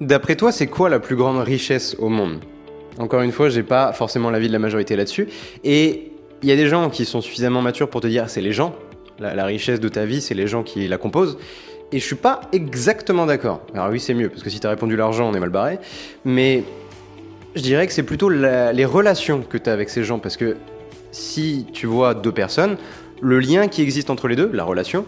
D'après toi, c'est quoi la plus grande richesse au monde? Encore une fois, j'ai pas forcément l'avis de la majorité là-dessus. Et il y a des gens qui sont suffisamment matures pour te dire c'est les gens. La, richesse de ta vie, c'est les gens qui la composent. Et je suis pas exactement d'accord. Alors oui, c'est mieux, parce que si tu as répondu l'argent, on est mal barré. Mais je dirais que c'est plutôt les relations que tu as avec ces gens. Parce que si tu vois deux personnes, le lien qui existe entre les deux, la relation,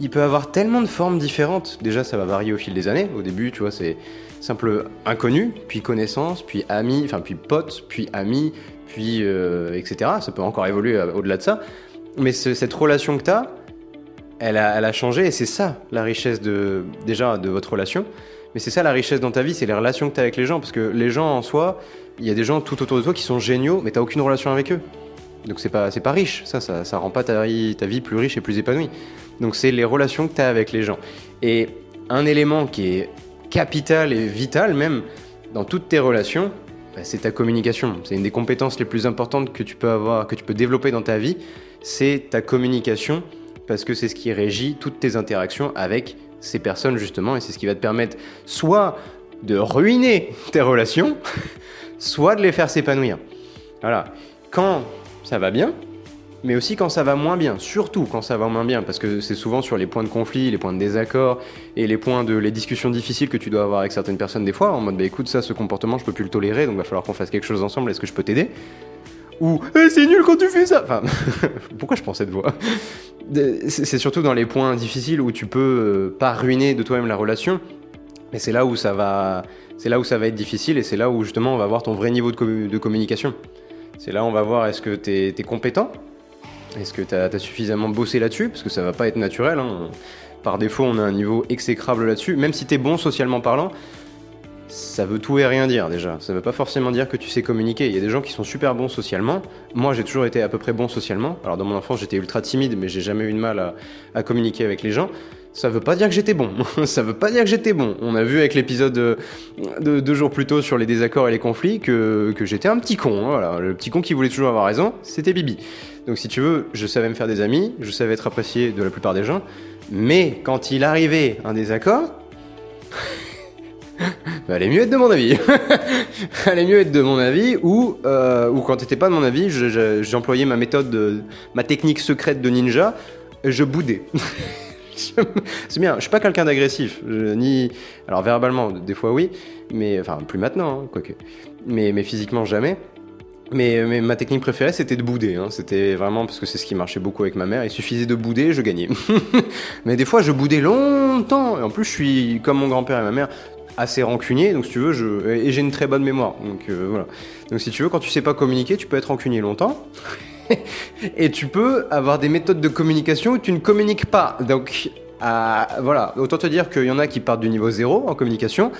il peut avoir tellement de formes différentes. Déjà, ça va varier au fil des années. Au début, tu vois, c'est simple inconnu, puis connaissance, puis ami, enfin, puis pote, puis ami, puis euh, etc. Ça peut encore évoluer euh, au-delà de ça. Mais ce- cette relation que tu as, elle a, changé et c'est ça la richesse de, déjà de votre relation. Mais c'est ça la richesse dans ta vie, c'est les relations que tu as avec les gens. Parce que les gens en soi, il y a des gens tout autour de toi qui sont géniaux, mais tu aucune relation avec eux. Donc c'est pas, pas riche, ça, ça, rend pas ta ta vie plus riche et plus épanouie. Donc c'est les relations que tu as avec les gens. Et un élément qui est capital et vital même dans toutes tes relations, bah, c'est ta communication. C'est une des compétences les plus importantes que tu peux avoir, que tu peux développer dans ta vie, c'est ta communication parce que c'est ce qui régit toutes tes interactions avec ces personnes justement et c'est ce qui va te permettre soit de ruiner tes relations, soit de les faire s'épanouir. Voilà. Quand ça va bien, mais aussi quand ça va moins bien, surtout quand ça va moins bien, parce que c'est souvent sur les points de conflit, les points de désaccord et les points de les discussions difficiles que tu dois avoir avec certaines personnes des fois, en mode bah écoute ça, ce comportement je peux plus le tolérer, donc va falloir qu'on fasse quelque chose ensemble, est-ce que je peux t'aider? Ou Eh, c'est nul quand tu fais ça! Enfin, pourquoi je prends cette voix? C'est surtout dans les points difficiles où tu peux euh, pas ruiner de toi-même la relation, mais c'est là où ça va, c'est là où ça va être difficile et c'est là où justement on va voir ton vrai niveau de, de communication. C'est là où on va voir est-ce que tu es, compétent Est-ce que tu as, suffisamment bossé là-dessus? Parce que ça va pas être naturel. hein. Par défaut, on a un niveau exécrable là-dessus. Même si tu es bon socialement parlant, ça veut tout et rien dire déjà. Ça veut pas forcément dire que tu sais communiquer. Il y a des gens qui sont super bons socialement. Moi, j'ai toujours été à peu près bon socialement. Alors dans mon enfance, j'étais ultra timide, mais j'ai jamais eu de mal à, communiquer avec les gens. Ça veut pas dire que j'étais bon. ça veut pas dire que j'étais bon. On a vu avec l'épisode euh, de deux jours plus tôt sur les désaccords et les conflits que, j'étais un petit con. hein. Le petit con qui voulait toujours avoir raison, c'était Bibi. Donc si tu veux, je savais me faire des amis, je savais être apprécié de la plupart des gens, mais quand il arrivait un désaccord, bah, allait mieux être de mon avis. allait mieux être de mon avis, ou, euh, ou quand t'étais pas de mon avis, je- je- j'employais ma méthode, de, ma technique secrète de ninja, je boudais. C'est bien, je suis pas quelqu'un d'agressif, ni... Alors verbalement, des fois oui, mais... Enfin, plus maintenant, hein, quoique. Mais, mais physiquement, jamais. Mais, ma technique préférée, c'était de bouder. hein. C'était vraiment parce que c'est ce qui marchait beaucoup avec ma mère. Il suffisait de bouder, je gagnais. mais des fois, je boudais longtemps. Et en plus, je suis, comme mon grand-père et ma mère, assez rancunier. Donc, si tu veux, je... et j'ai une très bonne mémoire. Donc, euh, voilà. Donc, si tu veux, quand tu sais pas communiquer, tu peux être rancunier longtemps. et tu peux avoir des méthodes de communication où tu ne communiques pas. Donc, voilà. Autant te dire qu'il y en a qui partent du niveau zéro en communication.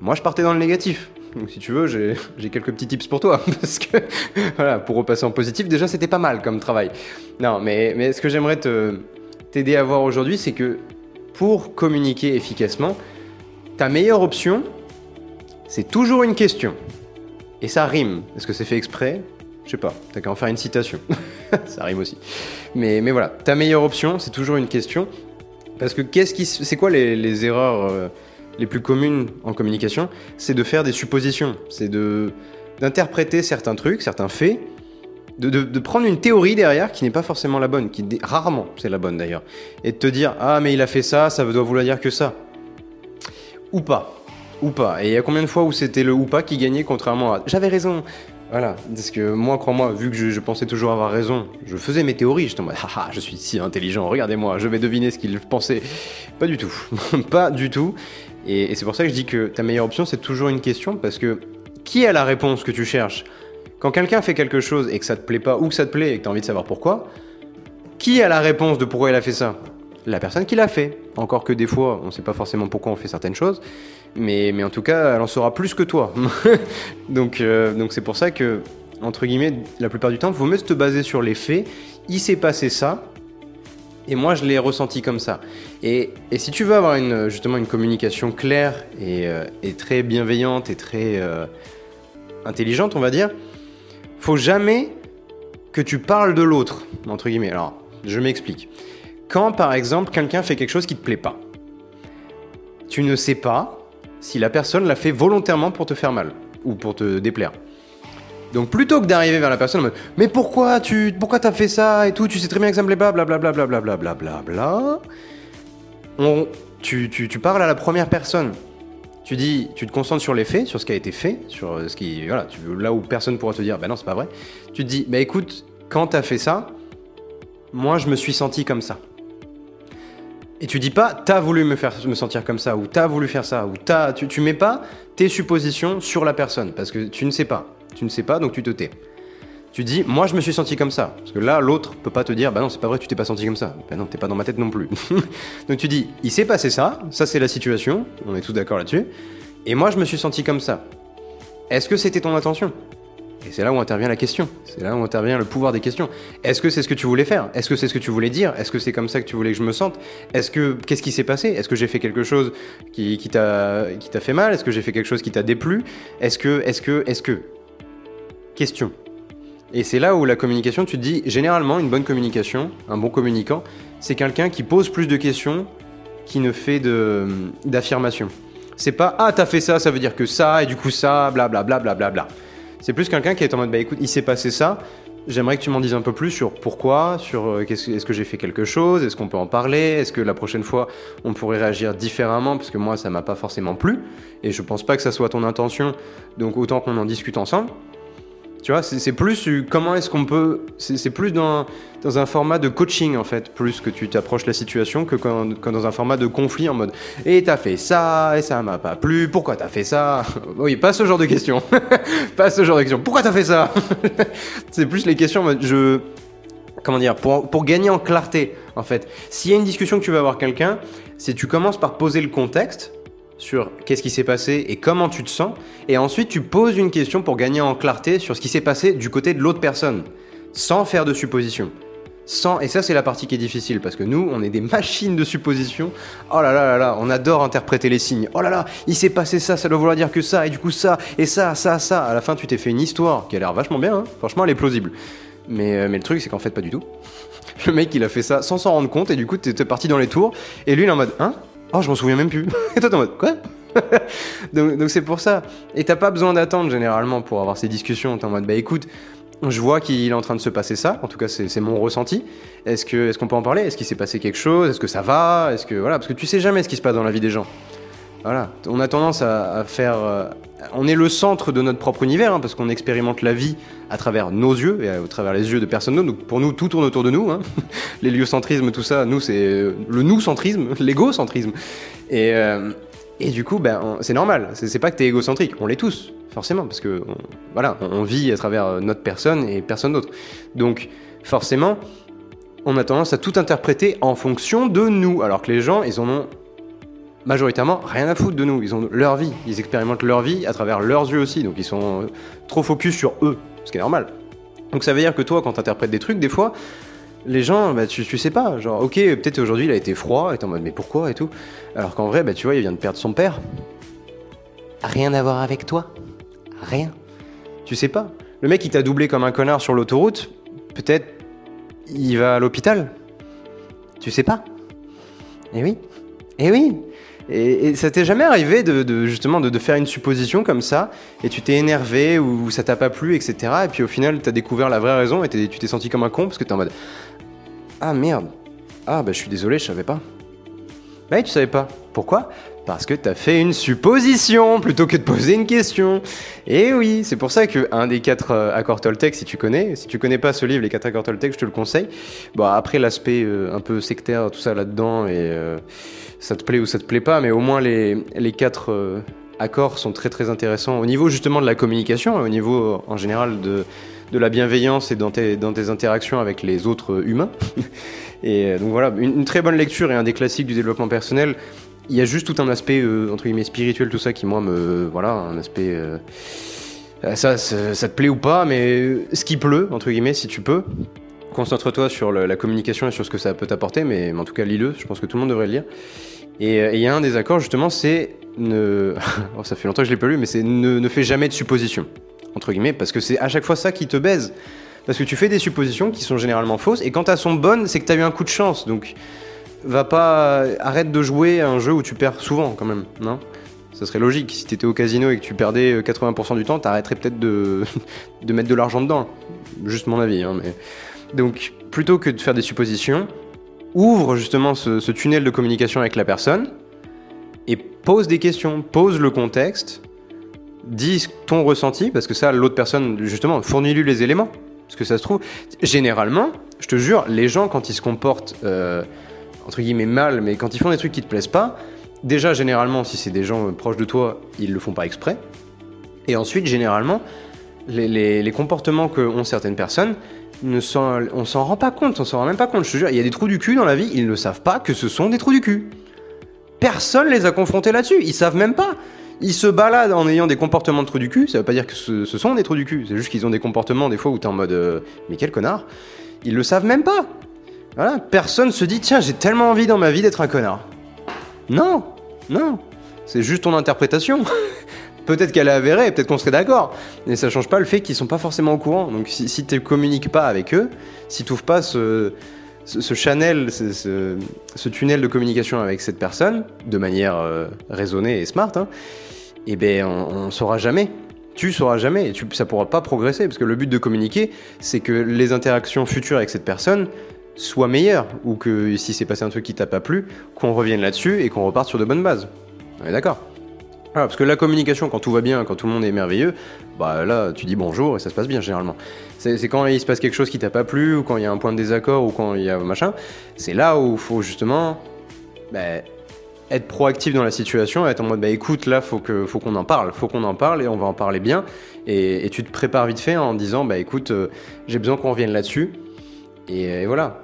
Moi, je partais dans le négatif. Donc, si tu veux, j'ai quelques petits tips pour toi. Parce que, voilà, pour repasser en positif, déjà, c'était pas mal comme travail. Non, mais, ce que j'aimerais t'aider à voir aujourd'hui, c'est que pour communiquer efficacement, ta meilleure option, c'est toujours une question. Et ça rime. Est-ce que c'est fait exprès? Je sais pas. T'as qu'à en faire une citation. ça rime aussi. Mais, voilà, ta meilleure option, c'est toujours une question. Parce que qu'est-ce qui, c'est quoi les, les erreurs euh, les plus communes en communication C'est de faire des suppositions. C'est d'interpréter certains trucs, certains faits, de, de- prendre une théorie derrière qui n'est pas forcément la bonne, qui rarement c'est la bonne d'ailleurs, et de te dire ah mais il a fait ça, ça doit vouloir dire que ça, ou pas, ou pas. Et il y a combien de fois où c'était le ou pas qui gagnait contrairement à j'avais raison. Voilà, parce que moi, crois-moi, vu que je, pensais toujours avoir raison, je faisais mes théories, j'étais en mode, haha, je suis si intelligent, regardez-moi, je vais deviner ce qu'il pensait. Pas du tout, pas du tout. Et, c'est pour ça que je dis que ta meilleure option, c'est toujours une question, parce que qui a la réponse que tu cherches? Quand quelqu'un fait quelque chose et que ça te plaît pas, ou que ça te plaît et que tu as envie de savoir pourquoi, qui a la réponse de pourquoi il a fait ça? La personne qui l'a fait. Encore que des fois, on ne sait pas forcément pourquoi on fait certaines choses, mais, mais en tout cas, elle en saura plus que toi. donc euh, donc c'est pour ça que, entre guillemets, la plupart du temps, il vaut mieux te baser sur les faits. Il s'est passé ça, et moi je l'ai ressenti comme ça. Et, si tu veux avoir une, justement une communication claire et, euh, très bienveillante et très euh, intelligente, on va dire, faut jamais que tu parles de l'autre. Alors, je m'explique. Quand par exemple quelqu'un fait quelque chose qui te plaît pas, tu ne sais pas si la personne l'a fait volontairement pour te faire mal ou pour te déplaire. Donc plutôt que d'arriver vers la personne en mode Mais pourquoi tu pourquoi t'as fait ça et tout, tu sais très bien que ça me plaît pas, blablabla, blablabla, blablabla, on, tu, tu, tu parles à la première personne. Tu dis, tu te concentres sur les faits, sur ce qui a été fait, sur ce qui, voilà, là où personne pourra te dire, bah non, c'est pas vrai. Tu te dis, bah écoute, quand t'as fait ça, moi je me suis senti comme ça. Et tu dis pas, t'as voulu me faire me sentir comme ça, ou t'as voulu faire ça, ou t'as, tu, tu mets pas tes suppositions sur la personne, parce que tu ne sais pas. Tu ne sais pas, donc tu te tais. Tu dis, moi je me suis senti comme ça. Parce que là, l'autre peut pas te dire, bah non, c'est pas vrai, tu t'es pas senti comme ça. Bah non, t'es pas dans ma tête non plus. donc tu dis, il s'est passé ça, ça c'est la situation, on est tous d'accord là-dessus. Et moi je me suis senti comme ça. Est-ce que c'était ton intention? Et c'est là où intervient la question. C'est là où intervient le pouvoir des questions. Est-ce que c'est ce que tu voulais faire? Est-ce que c'est ce que tu voulais dire? Est-ce que c'est comme ça que tu voulais que je me sente? Est-ce que qu'est-ce qui s'est passé? Est-ce que j'ai fait quelque chose qui, qui t'a fait mal? Est-ce que j'ai fait quelque chose qui t'a déplu? Est-ce que est-ce que est-ce que Question. Et c'est là où la communication, tu te dis généralement une bonne communication, un bon communicant, c'est quelqu'un qui pose plus de questions qui ne fait d'affirmations. C'est pas ah t'as fait ça, ça veut dire que ça et du coup ça, blablabla bla, bla, bla, bla. C'est plus quelqu'un qui est en mode bah écoute, il s'est passé ça. J'aimerais que tu m'en dises un peu plus sur pourquoi, sur euh, est-ce que j'ai fait quelque chose, est-ce qu'on peut en parler, est-ce que la prochaine fois on pourrait réagir différemment parce que moi ça m'a pas forcément plu et je pense pas que ça soit ton intention. Donc autant qu'on en discute ensemble. Tu vois, c'est plus euh, comment est-ce qu'on peut. C'est plus dans, dans un format de coaching en fait, plus que tu t'approches la situation que quand, dans un format de conflit en mode Et t'as fait ça, et ça m'a pas plu, pourquoi t'as fait ça? Oui, pas ce genre de questions. pas ce genre de questions. Pourquoi t'as fait ça? C'est plus les questions je. Comment dire pour, pour gagner en clarté en fait. S'il y a une discussion que tu vas avoir quelqu'un, c'est tu commences par poser le contexte sur qu'est-ce qui s'est passé et comment tu te sens, et ensuite tu poses une question pour gagner en clarté sur ce qui s'est passé du côté de l'autre personne, sans faire de suppositions. Sans, et ça c'est la partie qui est difficile parce que nous on est des machines de suppositions. Oh là là là là, on adore interpréter les signes. Oh là là, il s'est passé ça, ça doit vouloir dire que ça, et du coup ça, et ça, ça, ça. À la fin tu t'es fait une histoire qui a l'air vachement bien, hein. franchement elle est plausible. Mais, euh, mais le truc c'est qu'en fait pas du tout. Le mec il a fait ça sans s'en rendre compte et du coup t'es parti dans les tours et lui il est en mode hein? Oh, je m'en souviens même plus. Et toi, t'es en mode, quoi? Donc c'est pour ça. Et t'as pas besoin d'attendre généralement pour avoir ces discussions. T'es en mode, bah écoute, je vois qu'il est en train de se passer ça. En tout cas, c'est mon ressenti. Est-ce qu'on peut en parler? Est-ce qu'il s'est passé quelque chose? Est-ce que ça va? Est-ce que voilà Parce que tu sais jamais ce qui se passe dans la vie des gens. Voilà. On a tendance à, faire. Euh, on est le centre de notre propre univers hein, parce qu'on expérimente la vie à travers nos yeux et à, travers les yeux de personne d'autre. Donc pour nous, tout tourne autour de nous. Hein. L'héliocentrisme, tout ça, nous, c'est le nous-centrisme, l'égocentrisme. Et, euh, et du coup, ben, c'est normal. C'est pas que t'es égocentrique. On l'est tous, forcément, parce que voilà, on, vit à travers notre personne et personne d'autre. Donc forcément, on a tendance à tout interpréter en fonction de nous, alors que les gens, ils en ont majoritairement rien à foutre de nous. Ils ont leur vie, ils expérimentent leur vie à travers leurs yeux aussi, donc ils sont euh, trop focus sur eux, ce qui est normal. Donc ça veut dire que toi, quand tu interprètes des trucs, des fois, les gens, bah, tu, sais pas, genre, ok, peut-être aujourd'hui il a été froid, et t'es en mode, mais pourquoi et tout. Alors qu'en vrai, bah, tu vois, il vient de perdre son père. Rien à voir avec toi. Rien. Tu sais pas. Le mec, il t'a doublé comme un connard sur l'autoroute, peut-être il va à l'hôpital. Tu sais pas. Eh oui. Eh oui. Et, ça t'est jamais arrivé de, justement de, faire une supposition comme ça, et tu t'es énervé ou ça t'a pas plu, etc. Et puis au final, t'as découvert la vraie raison et tu t'es senti comme un con parce que t'es en mode Ah merde, ah bah je suis désolé, je savais pas. Bah tu savais pas. Pourquoi? Parce que t'as fait une supposition plutôt que de poser une question. Et oui, c'est pour ça que un des quatre euh, accords Toltec, si tu connais, si tu connais pas ce livre, les quatre accords Toltec, je te le conseille. Bon, après l'aspect euh, un peu sectaire, tout ça là-dedans, et euh, ça te plaît ou ça te plaît pas, mais au moins les, les quatre accords sont très très intéressants au niveau justement de la communication, au niveau en général de, de la bienveillance et dans tes, dans tes interactions avec les autres humains. et euh, donc voilà, une, très bonne lecture et un des classiques du développement personnel. Il y a juste tout un aspect euh, entre guillemets spirituel, tout ça qui moi me voilà un aspect ça, ça, te plaît ou pas, mais ce qui pleut entre guillemets si tu peux. Concentre-toi sur la communication et sur ce que ça peut t'apporter, mais, en tout cas lis-le, je pense que tout le monde devrait le lire. Et il y a un des accords justement, c'est ne. oh, ça fait longtemps que je l'ai pas lu, mais c'est ne, ne fais jamais de suppositions, entre guillemets, parce que c'est à chaque fois ça qui te baise. Parce que tu fais des suppositions qui sont généralement fausses, et quand elles sont bonnes, c'est que tu as eu un coup de chance. Donc, va pas. Arrête de jouer à un jeu où tu perds souvent, quand même, non? Ça serait logique. Si tu étais au casino et que tu perdais 80% du temps, t'arrêterais peut-être de, de mettre de l'argent dedans. Juste mon avis. Hein, mais... Donc, plutôt que de faire des suppositions, ouvre justement ce, tunnel de communication avec la personne et pose des questions, pose le contexte, dis ton ressenti, parce que ça, l'autre personne, justement, fournis-lui les éléments. Parce que ça se trouve, généralement, je te jure, les gens, quand ils se comportent, euh, entre guillemets, mal, mais quand ils font des trucs qui te plaisent pas, déjà, généralement, si c'est des gens proches de toi, ils le font pas exprès. Et ensuite, généralement, les, les, comportements que ont certaines personnes, ne on s'en rend pas compte, on s'en rend même pas compte. Je te jure, il y a des trous du cul dans la vie, ils ne savent pas que ce sont des trous du cul. Personne les a confrontés là-dessus, ils savent même pas. Ils se baladent en ayant des comportements de trous du cul, ça veut pas dire que ce, sont des trous du cul, c'est juste qu'ils ont des comportements des fois où t'es en mode euh, mais quel connard Ils le savent même pas Voilà, personne se dit tiens j'ai tellement envie dans ma vie d'être un connard. Non, non, c'est juste ton interprétation. peut-être qu'elle est avérée, peut-être qu'on serait d'accord, mais ça change pas le fait qu'ils sont pas forcément au courant. Donc si, si tu communiques pas avec eux, si tu pas ce, ce, channel, ce, tunnel de communication avec cette personne, de manière euh, raisonnée et smart, hein, eh ben on, saura jamais. Tu sauras jamais, et tu, ça pourra pas progresser, parce que le but de communiquer, c'est que les interactions futures avec cette personne soient meilleures, ou que si c'est passé un truc qui t'a pas plu, qu'on revienne là-dessus et qu'on reparte sur de bonnes bases. On est d'accord? Parce que la communication, quand tout va bien, quand tout le monde est merveilleux, bah là, tu dis bonjour et ça se passe bien généralement. C'est quand il se passe quelque chose qui t'a pas plu, ou quand il y a un point de désaccord, ou quand il y a machin, c'est là où il faut justement bah, être proactif dans la situation, être en mode bah écoute, là, faut faut qu'on en parle, faut qu'on en parle et on va en parler bien. Et, tu te prépares vite fait en disant bah écoute, euh, j'ai besoin qu'on revienne là-dessus. Et, voilà.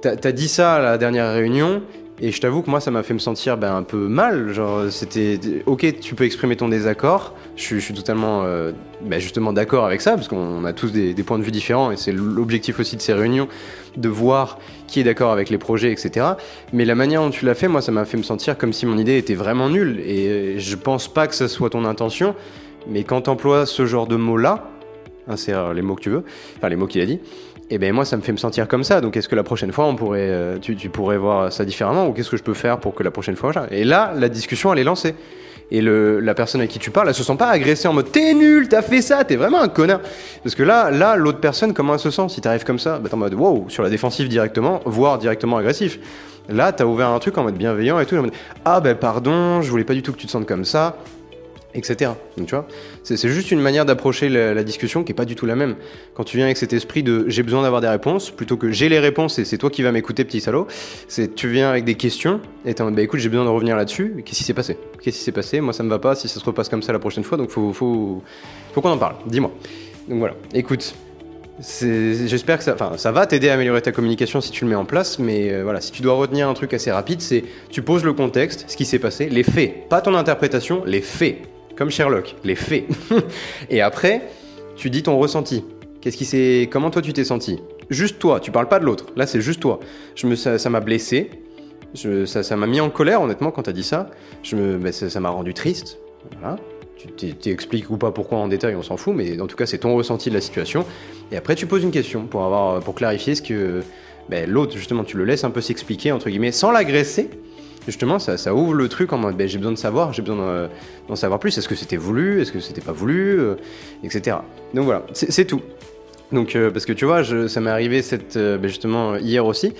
T'as as dit ça à la dernière réunion, et je t'avoue que moi, ça m'a fait me sentir ben, un peu mal. Genre, c'était ok, tu peux exprimer ton désaccord. Je, suis totalement, euh, ben, justement, d'accord avec ça parce qu'on a tous des, points de vue différents et c'est l'objectif aussi de ces réunions de voir qui est d'accord avec les projets, etc. Mais la manière dont tu l'as fait, moi, ça m'a fait me sentir comme si mon idée était vraiment nulle. Et je pense pas que ça soit ton intention. Mais quand tu emploies ce genre de mots-là, insère les mots que tu veux, enfin les mots qu'il a dit, et eh ben moi ça me fait me sentir comme ça. Donc est-ce que la prochaine fois on pourrait, euh, tu, pourrais voir ça différemment ou qu'est-ce que je peux faire pour que la prochaine fois Et là la discussion elle est lancée. Et le, la personne à qui tu parles, elle se sent pas agressée en mode t'es nul, t'as fait ça, t'es vraiment un connard. Parce que là, là l'autre personne comment elle se sent Si t'arrives comme ça, bah t'es en mode wow sur la défensive directement, voire directement agressif. Là t'as ouvert un truc en mode bienveillant et tout, en mode ah ben pardon, je voulais pas du tout que tu te sentes comme ça etc. Donc tu vois, c'est juste une manière d'approcher la, discussion qui est pas du tout la même. Quand tu viens avec cet esprit de j'ai besoin d'avoir des réponses, plutôt que j'ai les réponses et c'est toi qui vas m'écouter, petit salaud, c'est tu viens avec des questions et t'es en mode bah écoute, j'ai besoin de revenir là-dessus, qu'est-ce qui s'est passé? Qu'est-ce qui s'est passé? Moi ça me va pas. Si ça se repasse comme ça la prochaine fois, donc faut, faut, faut qu'on en parle, dis-moi. Donc voilà, écoute, J'espère que ça, ça va t'aider à améliorer ta communication si tu le mets en place, mais euh, voilà, si tu dois retenir un truc assez rapide, c'est tu poses le contexte, ce qui s'est passé, les faits, pas ton interprétation, les faits comme Sherlock, les faits. et après, tu dis ton ressenti. Qu'est-ce qui s'est, comment toi tu t'es senti? Juste toi, tu parles pas de l'autre. Là, c'est juste toi. Je me, ça m'a blessé. Je, ça m'a mis en colère, honnêtement, quand tu as dit ça. Je me, ben, ça m'a rendu triste. Voilà. Tu t'expliques ou pas pourquoi en détail, on s'en fout, mais en tout cas, c'est ton ressenti de la situation. Et après, tu poses une question pour, avoir, pour clarifier ce que ben, l'autre, justement, tu le laisses un peu s'expliquer, entre guillemets, sans l'agresser, justement, ça, ouvre le truc en mode ben, j'ai besoin de savoir, j'ai besoin d'en savoir plus. Est-ce que c'était voulu? Est-ce que c'était pas voulu? Euh, Etc. Donc voilà, c'est tout. Donc, euh, parce que tu vois, ça m'est arrivé cette, euh, ben, justement hier aussi,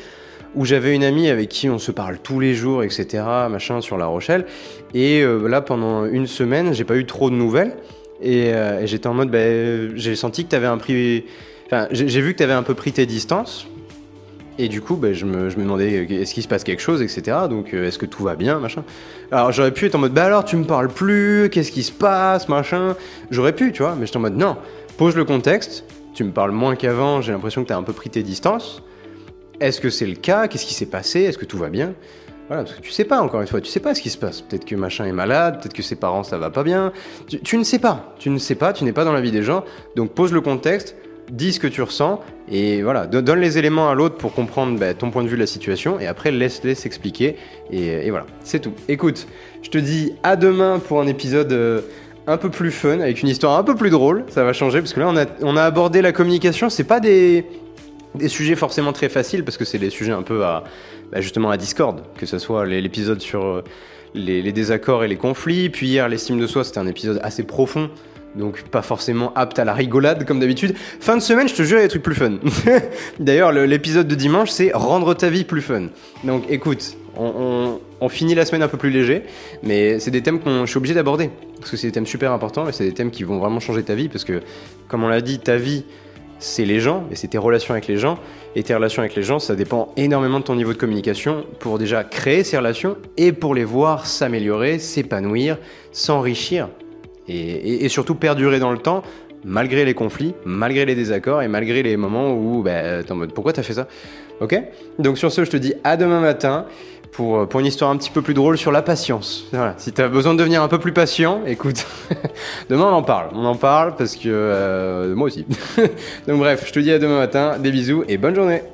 où j'avais une amie avec qui on se parle tous les jours, etc., machin, sur La Rochelle. Et là, pendant une semaine, j'ai pas eu trop de nouvelles. Et, j'étais en mode, ben, j'ai senti que tu avais un prix. Enfin, j'ai vu que tu avais un peu pris tes distances et du coup, bah, je, me, demandais euh, est-ce qu'il se passe quelque chose, etc. Donc, euh, est-ce que tout va bien, machin. Alors, j'aurais pu être en mode bah alors, tu me parles plus, qu'est-ce qui se passe, machin. J'aurais pu, tu vois, mais j'étais en mode non, pose le contexte, tu me parles moins qu'avant, j'ai l'impression que tu as un peu pris tes distances. Est-ce que c'est le cas? Qu'est-ce qui s'est passé? Est-ce que tout va bien? Voilà, parce que tu sais pas, encore une fois, tu sais pas ce qui se passe. Peut-être que machin est malade, peut-être que ses parents ça va pas bien. Tu, ne sais pas, tu ne sais pas, tu n'es pas dans la vie des gens. Donc pose le contexte, dis ce que tu ressens et voilà, donne les éléments à l'autre pour comprendre bah, ton point de vue de la situation et après laisse-les s'expliquer et, voilà, c'est tout. Écoute, je te dis à demain pour un épisode euh, un peu plus fun avec une histoire un peu plus drôle, ça va changer parce que là on a, abordé la communication, c'est pas des, sujets forcément très faciles parce que c'est des sujets un peu à bah, justement à Discord, que ce soit l'épisode sur euh, les, les désaccords et les conflits. Puis hier, l'estime de soi, c'était un épisode assez profond donc pas forcément apte à la rigolade comme d'habitude. Fin de semaine, je te jure, il y a des trucs plus fun. D'ailleurs, l'épisode de dimanche, c'est rendre ta vie plus fun. Donc écoute, on, finit la semaine un peu plus léger, mais c'est des thèmes que je suis obligé d'aborder, parce que c'est des thèmes super importants et c'est des thèmes qui vont vraiment changer ta vie, parce que comme on l'a dit, ta vie, c'est les gens, et c'est tes relations avec les gens, et tes relations avec les gens, ça dépend énormément de ton niveau de communication pour déjà créer ces relations et pour les voir s'améliorer, s'épanouir, s'enrichir et, surtout perdurer dans le temps malgré les conflits, malgré les désaccords et malgré les moments où bah, t'es en mode pourquoi t'as fait ça? Ok? Donc sur ce, je te dis à demain matin pour, pour une histoire un petit peu plus drôle sur la patience. Voilà. Si t'as besoin de devenir un peu plus patient, écoute, demain on en parle. On en parle parce que euh, moi aussi. Donc bref, je te dis à demain matin, des bisous et bonne journée